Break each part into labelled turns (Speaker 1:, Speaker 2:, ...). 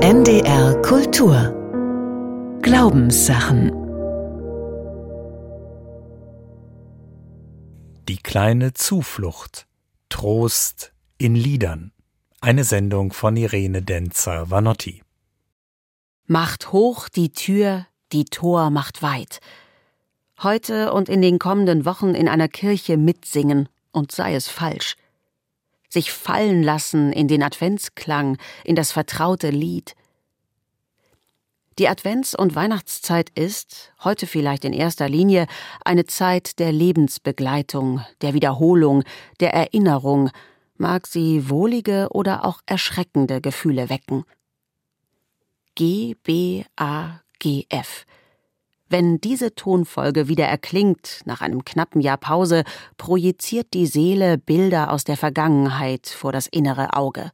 Speaker 1: NDR Kultur. Glaubenssachen.
Speaker 2: Die kleine Zuflucht. Trost in Liedern. Eine Sendung von Irene Denzer Vanotti
Speaker 3: Macht hoch die Tür, die Tor macht weit. Heute und in den kommenden Wochen in einer Kirche mitsingen, und sei es falsch sich fallen lassen in den Adventsklang, in das vertraute Lied. Die Advents- und Weihnachtszeit ist, heute vielleicht in erster Linie, eine Zeit der Lebensbegleitung, der Wiederholung, der Erinnerung, mag sie wohlige oder auch erschreckende Gefühle wecken. G, B, A, G, F. Wenn diese Tonfolge wieder erklingt, nach einem knappen Jahr Pause, projiziert die Seele Bilder aus der Vergangenheit vor das innere Auge.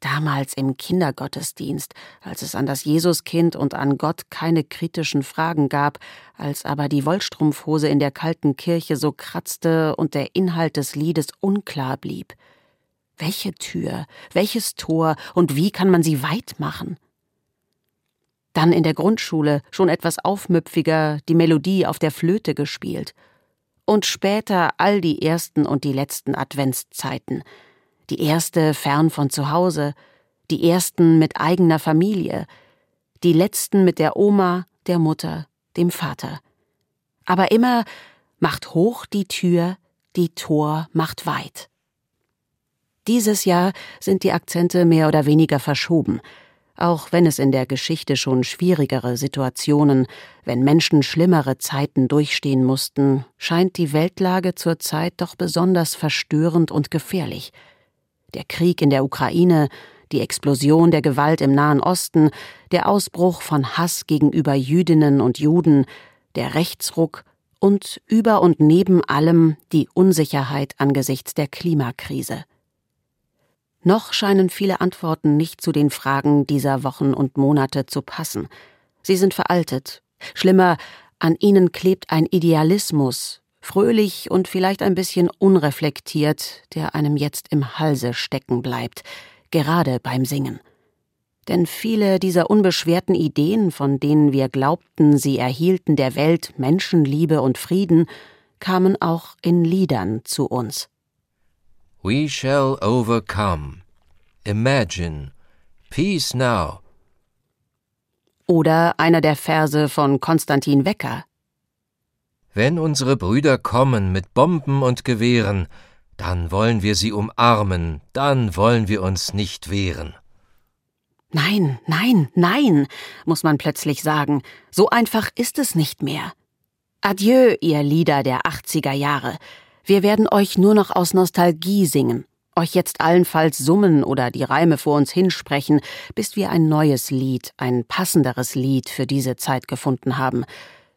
Speaker 3: Damals im Kindergottesdienst, als es an das Jesuskind und an Gott keine kritischen Fragen gab, als aber die Wollstrumpfhose in der kalten Kirche so kratzte und der Inhalt des Liedes unklar blieb. Welche Tür, welches Tor und wie kann man sie weit machen? Dann in der Grundschule, schon etwas aufmüpfiger, die Melodie auf der Flöte gespielt. Und später all die ersten und die letzten Adventszeiten. Die erste fern von zu Hause, die ersten mit eigener Familie, die letzten mit der Oma, der Mutter, dem Vater. Aber immer macht hoch die Tür, die Tor macht weit. Dieses Jahr sind die Akzente mehr oder weniger verschoben auch wenn es in der Geschichte schon schwierigere Situationen, wenn Menschen schlimmere Zeiten durchstehen mussten, scheint die Weltlage zurzeit doch besonders verstörend und gefährlich. Der Krieg in der Ukraine, die Explosion der Gewalt im Nahen Osten, der Ausbruch von Hass gegenüber Jüdinnen und Juden, der Rechtsruck und über und neben allem die Unsicherheit angesichts der Klimakrise. Noch scheinen viele Antworten nicht zu den Fragen dieser Wochen und Monate zu passen. Sie sind veraltet. Schlimmer, an ihnen klebt ein Idealismus, fröhlich und vielleicht ein bisschen unreflektiert, der einem jetzt im Halse stecken bleibt, gerade beim Singen. Denn viele dieser unbeschwerten Ideen, von denen wir glaubten, sie erhielten der Welt Menschenliebe und Frieden, kamen auch in Liedern zu uns.
Speaker 4: We shall overcome. Imagine. Peace now.
Speaker 3: Oder einer der Verse von Konstantin Wecker.
Speaker 4: Wenn unsere Brüder kommen mit Bomben und Gewehren, dann wollen wir sie umarmen, dann wollen wir uns nicht wehren.
Speaker 3: Nein, nein, nein, muss man plötzlich sagen, so einfach ist es nicht mehr. Adieu, ihr Lieder der 80er Jahre. Wir werden euch nur noch aus Nostalgie singen, euch jetzt allenfalls summen oder die Reime vor uns hinsprechen, bis wir ein neues Lied, ein passenderes Lied für diese Zeit gefunden haben,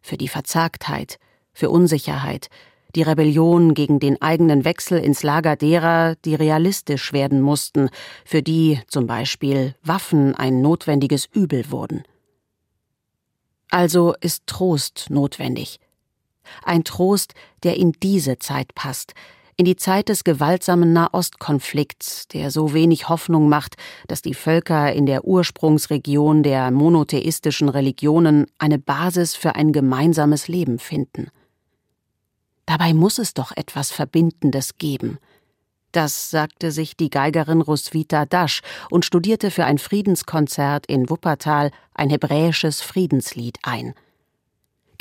Speaker 3: für die Verzagtheit, für Unsicherheit, die Rebellion gegen den eigenen Wechsel ins Lager derer, die realistisch werden mussten, für die zum Beispiel Waffen ein notwendiges Übel wurden. Also ist Trost notwendig, ein Trost, der in diese Zeit passt, in die Zeit des gewaltsamen Nahostkonflikts, der so wenig Hoffnung macht, dass die Völker in der Ursprungsregion der monotheistischen Religionen eine Basis für ein gemeinsames Leben finden. Dabei muss es doch etwas Verbindendes geben. Das sagte sich die Geigerin Roswitha Dasch und studierte für ein Friedenskonzert in Wuppertal ein hebräisches Friedenslied ein.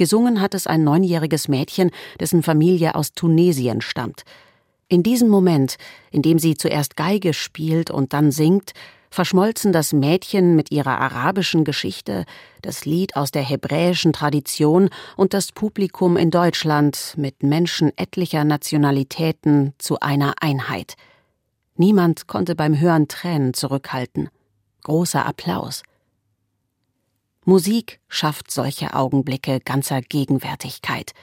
Speaker 3: Gesungen hat es ein neunjähriges Mädchen, dessen Familie aus Tunesien stammt. In diesem Moment, in dem sie zuerst Geige spielt und dann singt, verschmolzen das Mädchen mit ihrer arabischen Geschichte, das Lied aus der hebräischen Tradition und das Publikum in Deutschland mit Menschen etlicher Nationalitäten zu einer Einheit. Niemand konnte beim Hören Tränen zurückhalten. Großer Applaus. Musik schafft solche Augenblicke ganzer Gegenwärtigkeit.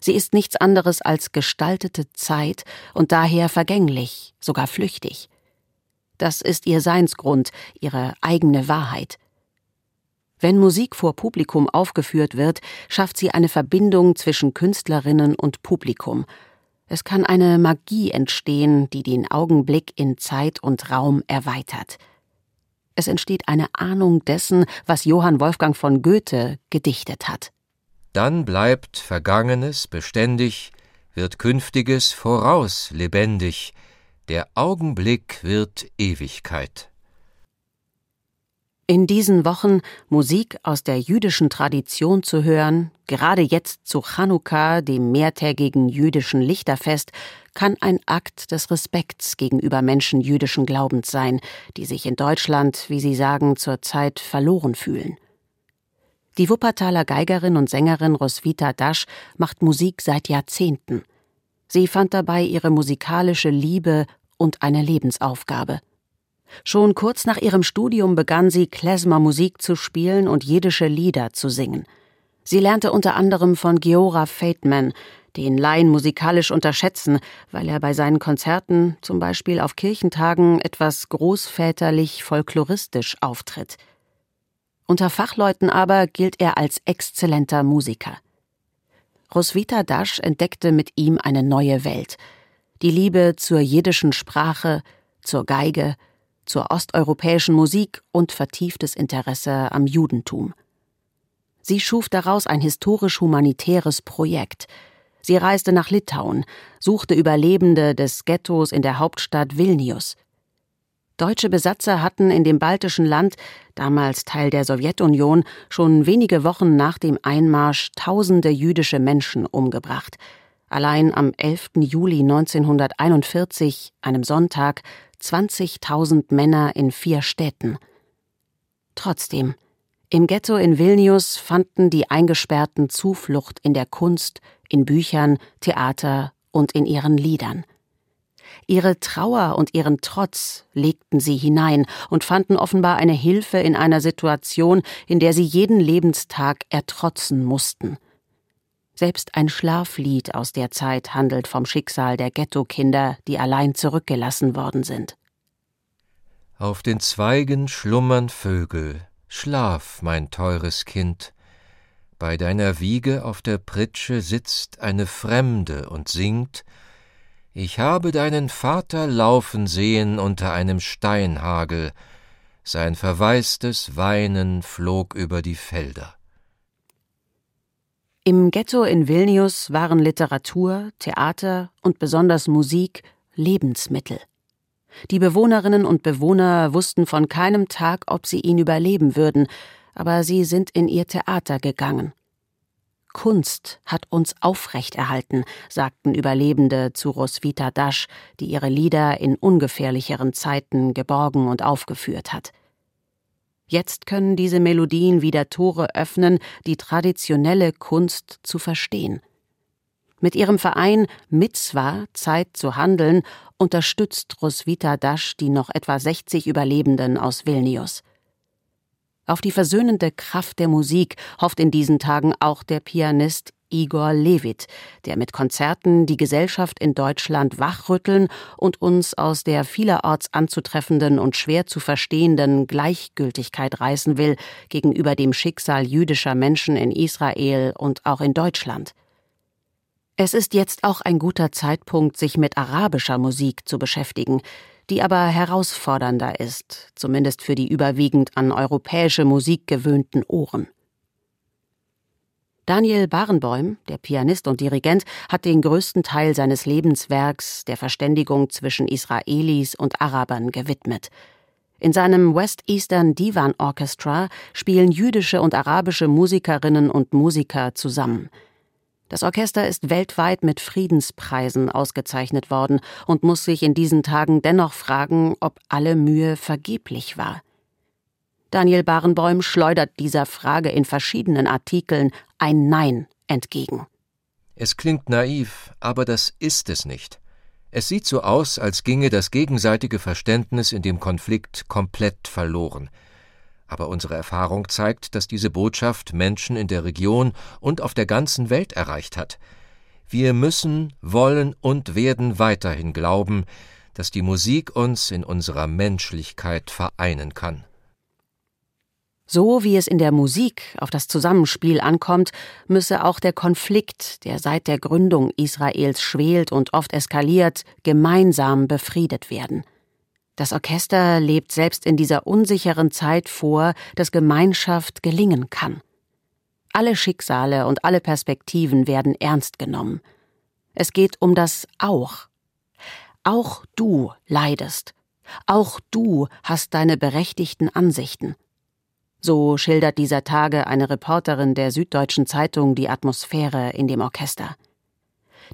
Speaker 3: Sie ist nichts anderes als gestaltete Zeit und daher vergänglich, sogar flüchtig. Das ist ihr Seinsgrund, ihre eigene Wahrheit. Wenn Musik vor Publikum aufgeführt wird, schafft sie eine Verbindung zwischen Künstlerinnen und Publikum. Es kann eine Magie entstehen, die den Augenblick in Zeit und Raum erweitert. Es entsteht eine Ahnung dessen, was Johann Wolfgang von Goethe gedichtet hat.
Speaker 4: Dann bleibt Vergangenes beständig, wird Künftiges voraus lebendig, der Augenblick wird Ewigkeit.
Speaker 3: In diesen Wochen Musik aus der jüdischen Tradition zu hören, gerade jetzt zu Chanukka, dem mehrtägigen jüdischen Lichterfest, kann ein Akt des Respekts gegenüber Menschen jüdischen Glaubens sein, die sich in Deutschland, wie sie sagen, zurzeit verloren fühlen. Die Wuppertaler Geigerin und Sängerin Roswitha Dasch macht Musik seit Jahrzehnten. Sie fand dabei ihre musikalische Liebe und eine Lebensaufgabe. Schon kurz nach ihrem Studium begann sie Klezmer-Musik zu spielen und jiddische Lieder zu singen. Sie lernte unter anderem von Geora Fateman, den Laien musikalisch unterschätzen, weil er bei seinen Konzerten, zum Beispiel auf Kirchentagen, etwas großväterlich folkloristisch auftritt. Unter Fachleuten aber gilt er als exzellenter Musiker. Roswitha Dasch entdeckte mit ihm eine neue Welt. Die Liebe zur jiddischen Sprache, zur Geige, zur osteuropäischen Musik und vertieftes Interesse am Judentum. Sie schuf daraus ein historisch-humanitäres Projekt. Sie reiste nach Litauen, suchte Überlebende des Ghettos in der Hauptstadt Vilnius. Deutsche Besatzer hatten in dem baltischen Land, damals Teil der Sowjetunion, schon wenige Wochen nach dem Einmarsch tausende jüdische Menschen umgebracht. Allein am 11. Juli 1941, einem Sonntag, 20.000 Männer in vier Städten. Trotzdem, im Ghetto in Vilnius fanden die Eingesperrten Zuflucht in der Kunst, in Büchern, Theater und in ihren Liedern. Ihre Trauer und ihren Trotz legten sie hinein und fanden offenbar eine Hilfe in einer Situation, in der sie jeden Lebenstag ertrotzen mussten. Selbst ein Schlaflied aus der Zeit handelt vom Schicksal der Ghetto-Kinder, die allein zurückgelassen worden sind.
Speaker 4: Auf den Zweigen schlummern Vögel, schlaf, mein teures Kind. Bei deiner Wiege auf der Pritsche sitzt eine Fremde und singt, ich habe deinen Vater laufen sehen unter einem Steinhagel, sein verwaistes Weinen flog über die Felder.
Speaker 3: Im Ghetto in Vilnius waren Literatur, Theater und besonders Musik Lebensmittel. Die Bewohnerinnen und Bewohner wussten von keinem Tag, ob sie ihn überleben würden, aber sie sind in ihr Theater gegangen. Kunst hat uns aufrechterhalten, sagten Überlebende zu Roswitha Dasch, die ihre Lieder in ungefährlicheren Zeiten geborgen und aufgeführt hat. Jetzt können diese Melodien wieder Tore öffnen, die traditionelle Kunst zu verstehen. Mit ihrem Verein Mitzwa Zeit zu handeln unterstützt Roswitha Dasch die noch etwa 60 Überlebenden aus Vilnius. Auf die versöhnende Kraft der Musik hofft in diesen Tagen auch der Pianist Igor Levit, der mit Konzerten die Gesellschaft in Deutschland wachrütteln und uns aus der vielerorts anzutreffenden und schwer zu verstehenden Gleichgültigkeit reißen will gegenüber dem Schicksal jüdischer Menschen in Israel und auch in Deutschland. Es ist jetzt auch ein guter Zeitpunkt, sich mit arabischer Musik zu beschäftigen, die aber herausfordernder ist, zumindest für die überwiegend an europäische Musik gewöhnten Ohren. Daniel Barenbäum, der Pianist und Dirigent, hat den größten Teil seines Lebenswerks der Verständigung zwischen Israelis und Arabern gewidmet. In seinem West Eastern Divan Orchestra spielen jüdische und arabische Musikerinnen und Musiker zusammen. Das Orchester ist weltweit mit Friedenspreisen ausgezeichnet worden und muss sich in diesen Tagen dennoch fragen, ob alle Mühe vergeblich war. Daniel Barenbäum schleudert dieser Frage in verschiedenen Artikeln ein Nein entgegen.
Speaker 4: Es klingt naiv, aber das ist es nicht. Es sieht so aus, als ginge das gegenseitige Verständnis in dem Konflikt komplett verloren. Aber unsere Erfahrung zeigt, dass diese Botschaft Menschen in der Region und auf der ganzen Welt erreicht hat. Wir müssen, wollen und werden weiterhin glauben, dass die Musik uns in unserer Menschlichkeit vereinen kann.
Speaker 3: So wie es in der Musik auf das Zusammenspiel ankommt, müsse auch der Konflikt, der seit der Gründung Israels schwelt und oft eskaliert, gemeinsam befriedet werden. Das Orchester lebt selbst in dieser unsicheren Zeit vor, dass Gemeinschaft gelingen kann. Alle Schicksale und alle Perspektiven werden ernst genommen. Es geht um das Auch. Auch du leidest. Auch du hast deine berechtigten Ansichten. So schildert dieser Tage eine Reporterin der Süddeutschen Zeitung die Atmosphäre in dem Orchester.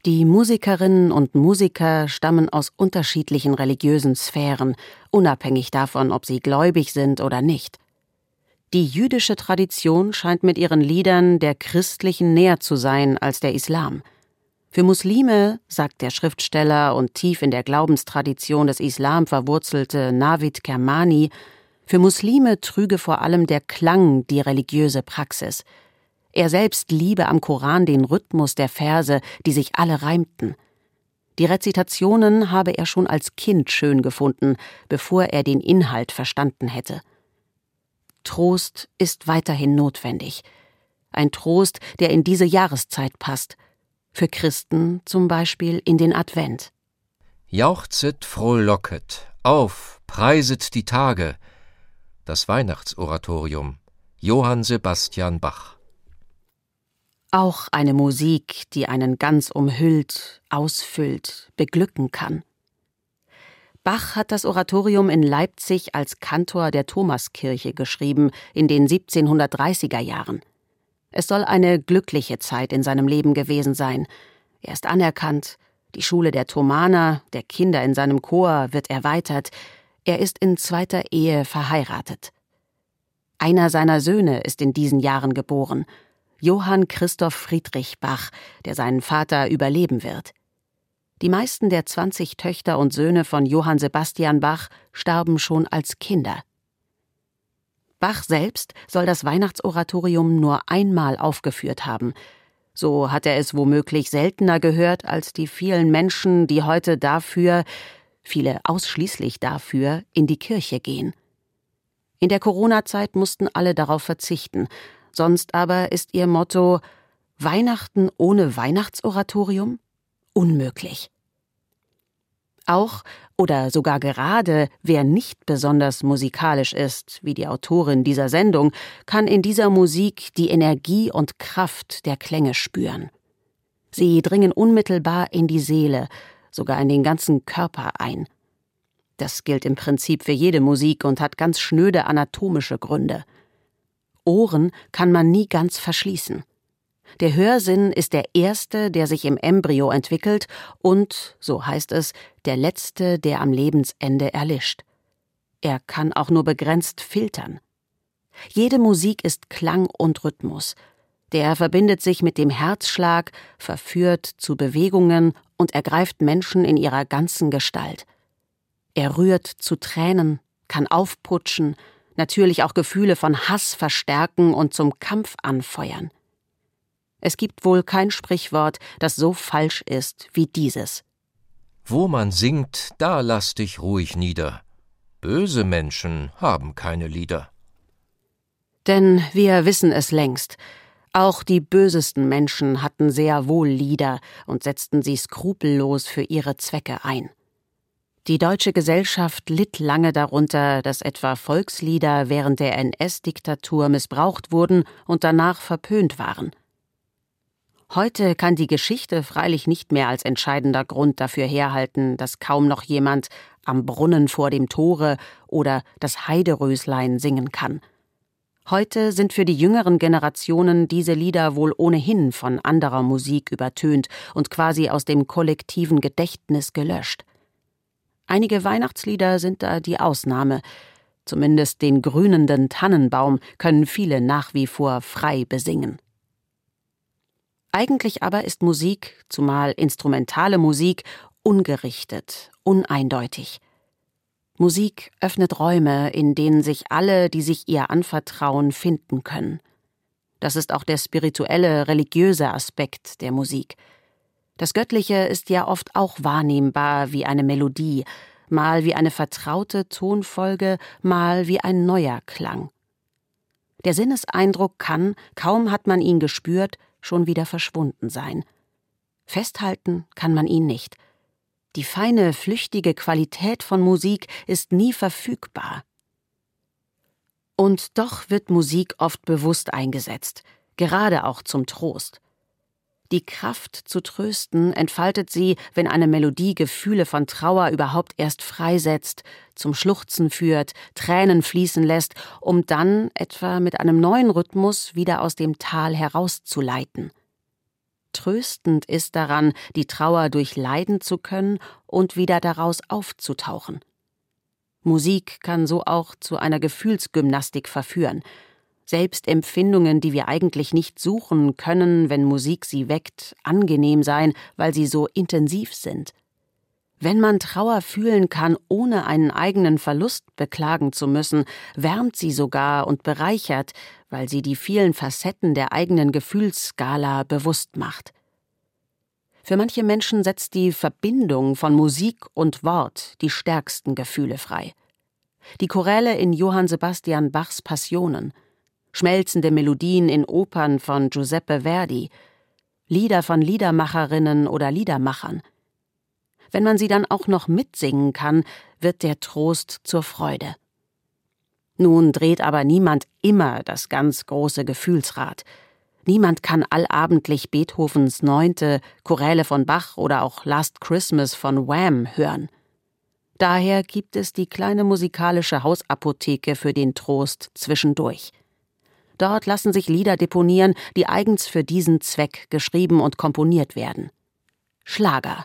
Speaker 3: Die Musikerinnen und Musiker stammen aus unterschiedlichen religiösen Sphären, unabhängig davon, ob sie gläubig sind oder nicht. Die jüdische Tradition scheint mit ihren Liedern der christlichen näher zu sein als der Islam. Für Muslime, sagt der Schriftsteller und tief in der Glaubenstradition des Islam verwurzelte Navid Kermani, für Muslime trüge vor allem der Klang die religiöse Praxis. Er selbst liebe am Koran den Rhythmus der Verse, die sich alle reimten. Die Rezitationen habe er schon als Kind schön gefunden, bevor er den Inhalt verstanden hätte. Trost ist weiterhin notwendig. Ein Trost, der in diese Jahreszeit passt. Für Christen zum Beispiel in den Advent.
Speaker 4: Jauchzet, frohlocket, auf, preiset die Tage. Das Weihnachtsoratorium. Johann Sebastian Bach.
Speaker 3: Auch eine Musik, die einen ganz umhüllt, ausfüllt, beglücken kann. Bach hat das Oratorium in Leipzig als Kantor der Thomaskirche geschrieben in den 1730er Jahren. Es soll eine glückliche Zeit in seinem Leben gewesen sein. Er ist anerkannt, die Schule der Thomaner, der Kinder in seinem Chor wird erweitert, er ist in zweiter Ehe verheiratet. Einer seiner Söhne ist in diesen Jahren geboren, Johann Christoph Friedrich Bach, der seinen Vater überleben wird. Die meisten der 20 Töchter und Söhne von Johann Sebastian Bach starben schon als Kinder. Bach selbst soll das Weihnachtsoratorium nur einmal aufgeführt haben. So hat er es womöglich seltener gehört als die vielen Menschen, die heute dafür, viele ausschließlich dafür, in die Kirche gehen. In der Corona-Zeit mussten alle darauf verzichten, sonst aber ist ihr Motto Weihnachten ohne Weihnachtsoratorium? Unmöglich. Auch oder sogar gerade wer nicht besonders musikalisch ist, wie die Autorin dieser Sendung, kann in dieser Musik die Energie und Kraft der Klänge spüren. Sie dringen unmittelbar in die Seele, sogar in den ganzen Körper ein. Das gilt im Prinzip für jede Musik und hat ganz schnöde anatomische Gründe. Ohren kann man nie ganz verschließen. Der Hörsinn ist der erste, der sich im Embryo entwickelt und, so heißt es, der letzte, der am Lebensende erlischt. Er kann auch nur begrenzt filtern. Jede Musik ist Klang und Rhythmus. Der verbindet sich mit dem Herzschlag, verführt zu Bewegungen und ergreift Menschen in ihrer ganzen Gestalt. Er rührt zu Tränen, kann aufputschen, natürlich auch Gefühle von Hass verstärken und zum Kampf anfeuern. Es gibt wohl kein Sprichwort, das so falsch ist wie dieses.
Speaker 4: Wo man singt, da lass dich ruhig nieder. Böse Menschen haben keine Lieder.
Speaker 3: Denn wir wissen es längst. Auch die bösesten Menschen hatten sehr wohl Lieder und setzten sie skrupellos für ihre Zwecke ein. Die deutsche Gesellschaft litt lange darunter, dass etwa Volkslieder während der NS-Diktatur missbraucht wurden und danach verpönt waren. Heute kann die Geschichte freilich nicht mehr als entscheidender Grund dafür herhalten, dass kaum noch jemand am Brunnen vor dem Tore oder das Heideröslein singen kann. Heute sind für die jüngeren Generationen diese Lieder wohl ohnehin von anderer Musik übertönt und quasi aus dem kollektiven Gedächtnis gelöscht. Einige Weihnachtslieder sind da die Ausnahme. Zumindest den grünenden Tannenbaum können viele nach wie vor frei besingen. Eigentlich aber ist Musik, zumal instrumentale Musik, ungerichtet, uneindeutig. Musik öffnet Räume, in denen sich alle, die sich ihr anvertrauen, finden können. Das ist auch der spirituelle, religiöse Aspekt der Musik. Das Göttliche ist ja oft auch wahrnehmbar wie eine Melodie, mal wie eine vertraute Tonfolge, mal wie ein neuer Klang. Der Sinneseindruck kann, kaum hat man ihn gespürt, schon wieder verschwunden sein. Festhalten kann man ihn nicht. Die feine, flüchtige Qualität von Musik ist nie verfügbar. Und doch wird Musik oft bewusst eingesetzt, gerade auch zum Trost. Die Kraft zu trösten entfaltet sie, wenn eine Melodie Gefühle von Trauer überhaupt erst freisetzt, zum Schluchzen führt, Tränen fließen lässt, um dann etwa mit einem neuen Rhythmus wieder aus dem Tal herauszuleiten. Tröstend ist daran, die Trauer durchleiden zu können und wieder daraus aufzutauchen. Musik kann so auch zu einer Gefühlsgymnastik verführen, selbst Empfindungen, die wir eigentlich nicht suchen, können, wenn Musik sie weckt, angenehm sein, weil sie so intensiv sind. Wenn man Trauer fühlen kann, ohne einen eigenen Verlust beklagen zu müssen, wärmt sie sogar und bereichert, weil sie die vielen Facetten der eigenen Gefühlsskala bewusst macht. Für manche Menschen setzt die Verbindung von Musik und Wort die stärksten Gefühle frei. Die Choräle in Johann Sebastian Bachs Passionen, schmelzende Melodien in Opern von Giuseppe Verdi, Lieder von Liedermacherinnen oder Liedermachern. Wenn man sie dann auch noch mitsingen kann, wird der Trost zur Freude. Nun dreht aber niemand immer das ganz große Gefühlsrad. Niemand kann allabendlich Beethovens Neunte, Choräle von Bach oder auch Last Christmas von Wham hören. Daher gibt es die kleine musikalische Hausapotheke für den Trost zwischendurch. Dort lassen sich Lieder deponieren, die eigens für diesen Zweck geschrieben und komponiert werden. Schlager.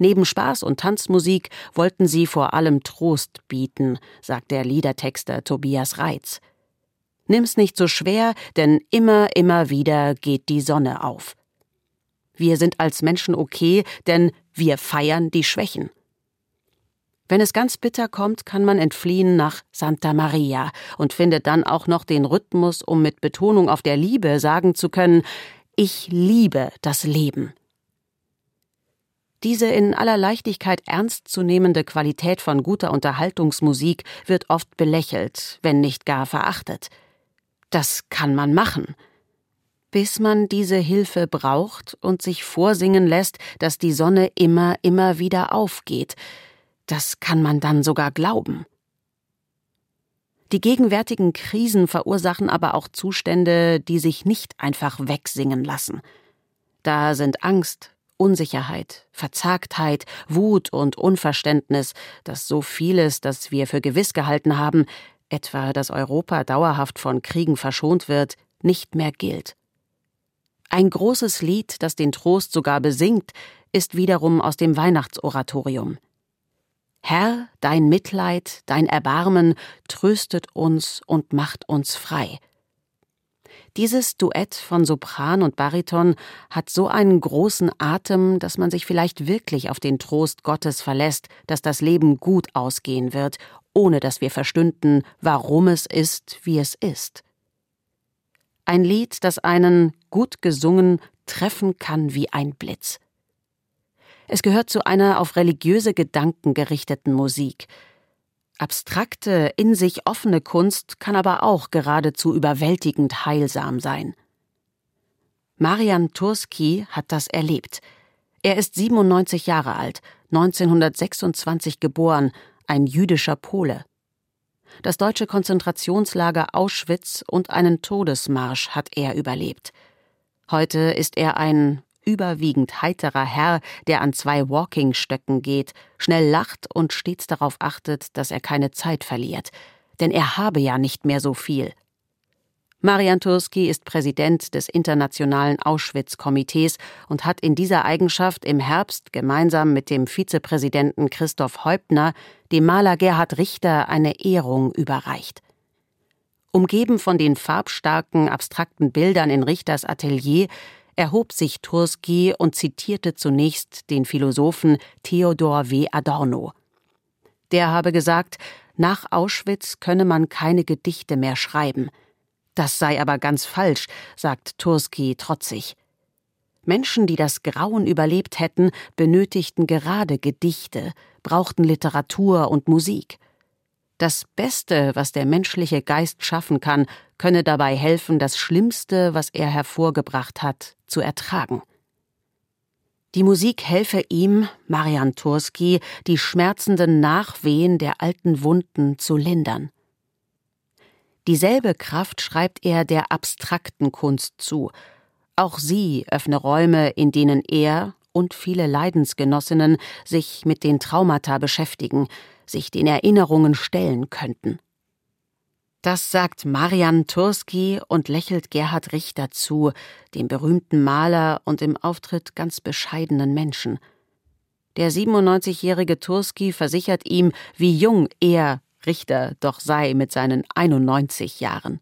Speaker 3: Neben Spaß und Tanzmusik wollten sie vor allem Trost bieten, sagt der Liedertexter Tobias Reitz. Nimm's nicht so schwer, denn immer, immer wieder geht die Sonne auf. Wir sind als Menschen okay, denn wir feiern die Schwächen. Wenn es ganz bitter kommt, kann man entfliehen nach Santa Maria und findet dann auch noch den Rhythmus, um mit Betonung auf der Liebe sagen zu können, ich liebe das Leben. Diese in aller Leichtigkeit ernstzunehmende Qualität von guter Unterhaltungsmusik wird oft belächelt, wenn nicht gar verachtet. Das kann man machen. Bis man diese Hilfe braucht und sich vorsingen lässt, dass die Sonne immer, immer wieder aufgeht, das kann man dann sogar glauben. Die gegenwärtigen Krisen verursachen aber auch Zustände, die sich nicht einfach wegsingen lassen. Da sind Angst, Unsicherheit, Verzagtheit, Wut und Unverständnis, dass so vieles, das wir für gewiss gehalten haben, etwa dass Europa dauerhaft von Kriegen verschont wird, nicht mehr gilt. Ein großes Lied, das den Trost sogar besingt, ist wiederum aus dem Weihnachtsoratorium. Herr, dein Mitleid, dein Erbarmen tröstet uns und macht uns frei. Dieses Duett von Sopran und Bariton hat so einen großen Atem, dass man sich vielleicht wirklich auf den Trost Gottes verlässt, dass das Leben gut ausgehen wird, ohne dass wir verstünden, warum es ist, wie es ist. Ein Lied, das einen, gut gesungen, treffen kann wie ein Blitz. Es gehört zu einer auf religiöse Gedanken gerichteten Musik. Abstrakte, in sich offene Kunst kann aber auch geradezu überwältigend heilsam sein. Marian Turski hat das erlebt. Er ist 97 Jahre alt, 1926 geboren, ein jüdischer Pole. Das deutsche Konzentrationslager Auschwitz und einen Todesmarsch hat er überlebt. Heute ist er ein überwiegend heiterer Herr, der an zwei Walkingstöcken geht, schnell lacht und stets darauf achtet, dass er keine Zeit verliert, denn er habe ja nicht mehr so viel. Marian Turski ist Präsident des Internationalen Auschwitz-Komitees und hat in dieser Eigenschaft im Herbst gemeinsam mit dem Vizepräsidenten Christoph Häuptner dem Maler Gerhard Richter eine Ehrung überreicht. Umgeben von den farbstarken, abstrakten Bildern in Richters Atelier erhob sich Turski und zitierte zunächst den Philosophen Theodor W. Adorno. Der habe gesagt, nach Auschwitz könne man keine Gedichte mehr schreiben. Das sei aber ganz falsch, sagt Turski trotzig. Menschen, die das Grauen überlebt hätten, benötigten gerade Gedichte, brauchten Literatur und Musik. Das Beste, was der menschliche Geist schaffen kann, könne dabei helfen, das Schlimmste, was er hervorgebracht hat, zu ertragen. Die Musik helfe ihm, Marian Turski, die schmerzenden Nachwehen der alten Wunden zu lindern. Dieselbe Kraft schreibt er der abstrakten Kunst zu. Auch sie öffne Räume, in denen er und viele Leidensgenossinnen sich mit den Traumata beschäftigen, sich den Erinnerungen stellen könnten. Das sagt Marian Turski und lächelt Gerhard Richter zu, dem berühmten Maler und im Auftritt ganz bescheidenen Menschen. Der 97-jährige Turski versichert ihm, wie jung er, Richter, doch sei mit seinen 91 Jahren.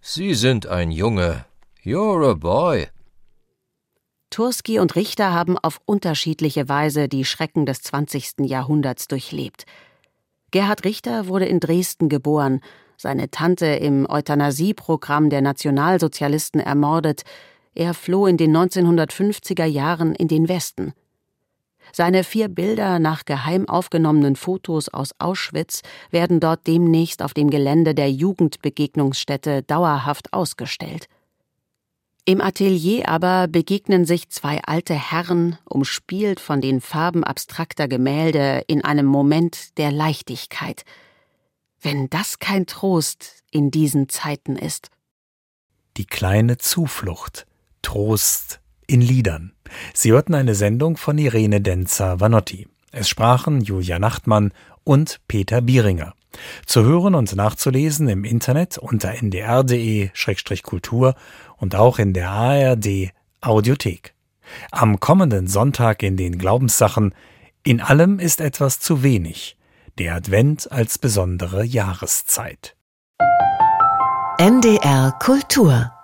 Speaker 4: Sie sind ein Junge. You're a boy.
Speaker 3: Turski und Richter haben auf unterschiedliche Weise die Schrecken des 20. Jahrhunderts durchlebt – Gerhard Richter wurde in Dresden geboren, seine Tante im Euthanasieprogramm der Nationalsozialisten ermordet, er floh in den 1950er Jahren in den Westen. Seine vier Bilder nach geheim aufgenommenen Fotos aus Auschwitz werden dort demnächst auf dem Gelände der Jugendbegegnungsstätte dauerhaft ausgestellt. Im Atelier aber begegnen sich zwei alte Herren, umspielt von den Farben abstrakter Gemälde, in einem Moment der Leichtigkeit. Wenn das kein Trost in diesen Zeiten ist.
Speaker 2: Die kleine Zuflucht. Trost in Liedern. Sie hörten eine Sendung von Irene Denzer-Vanotti. Es sprachen Julia Nachtmann und Peter Bieringer. Zu hören und nachzulesen im Internet unter ndr.de-kultur und auch in der ARD Audiothek. Am kommenden Sonntag in den Glaubenssachen In allem ist etwas zu wenig. Der Advent als besondere Jahreszeit.
Speaker 1: NDR Kultur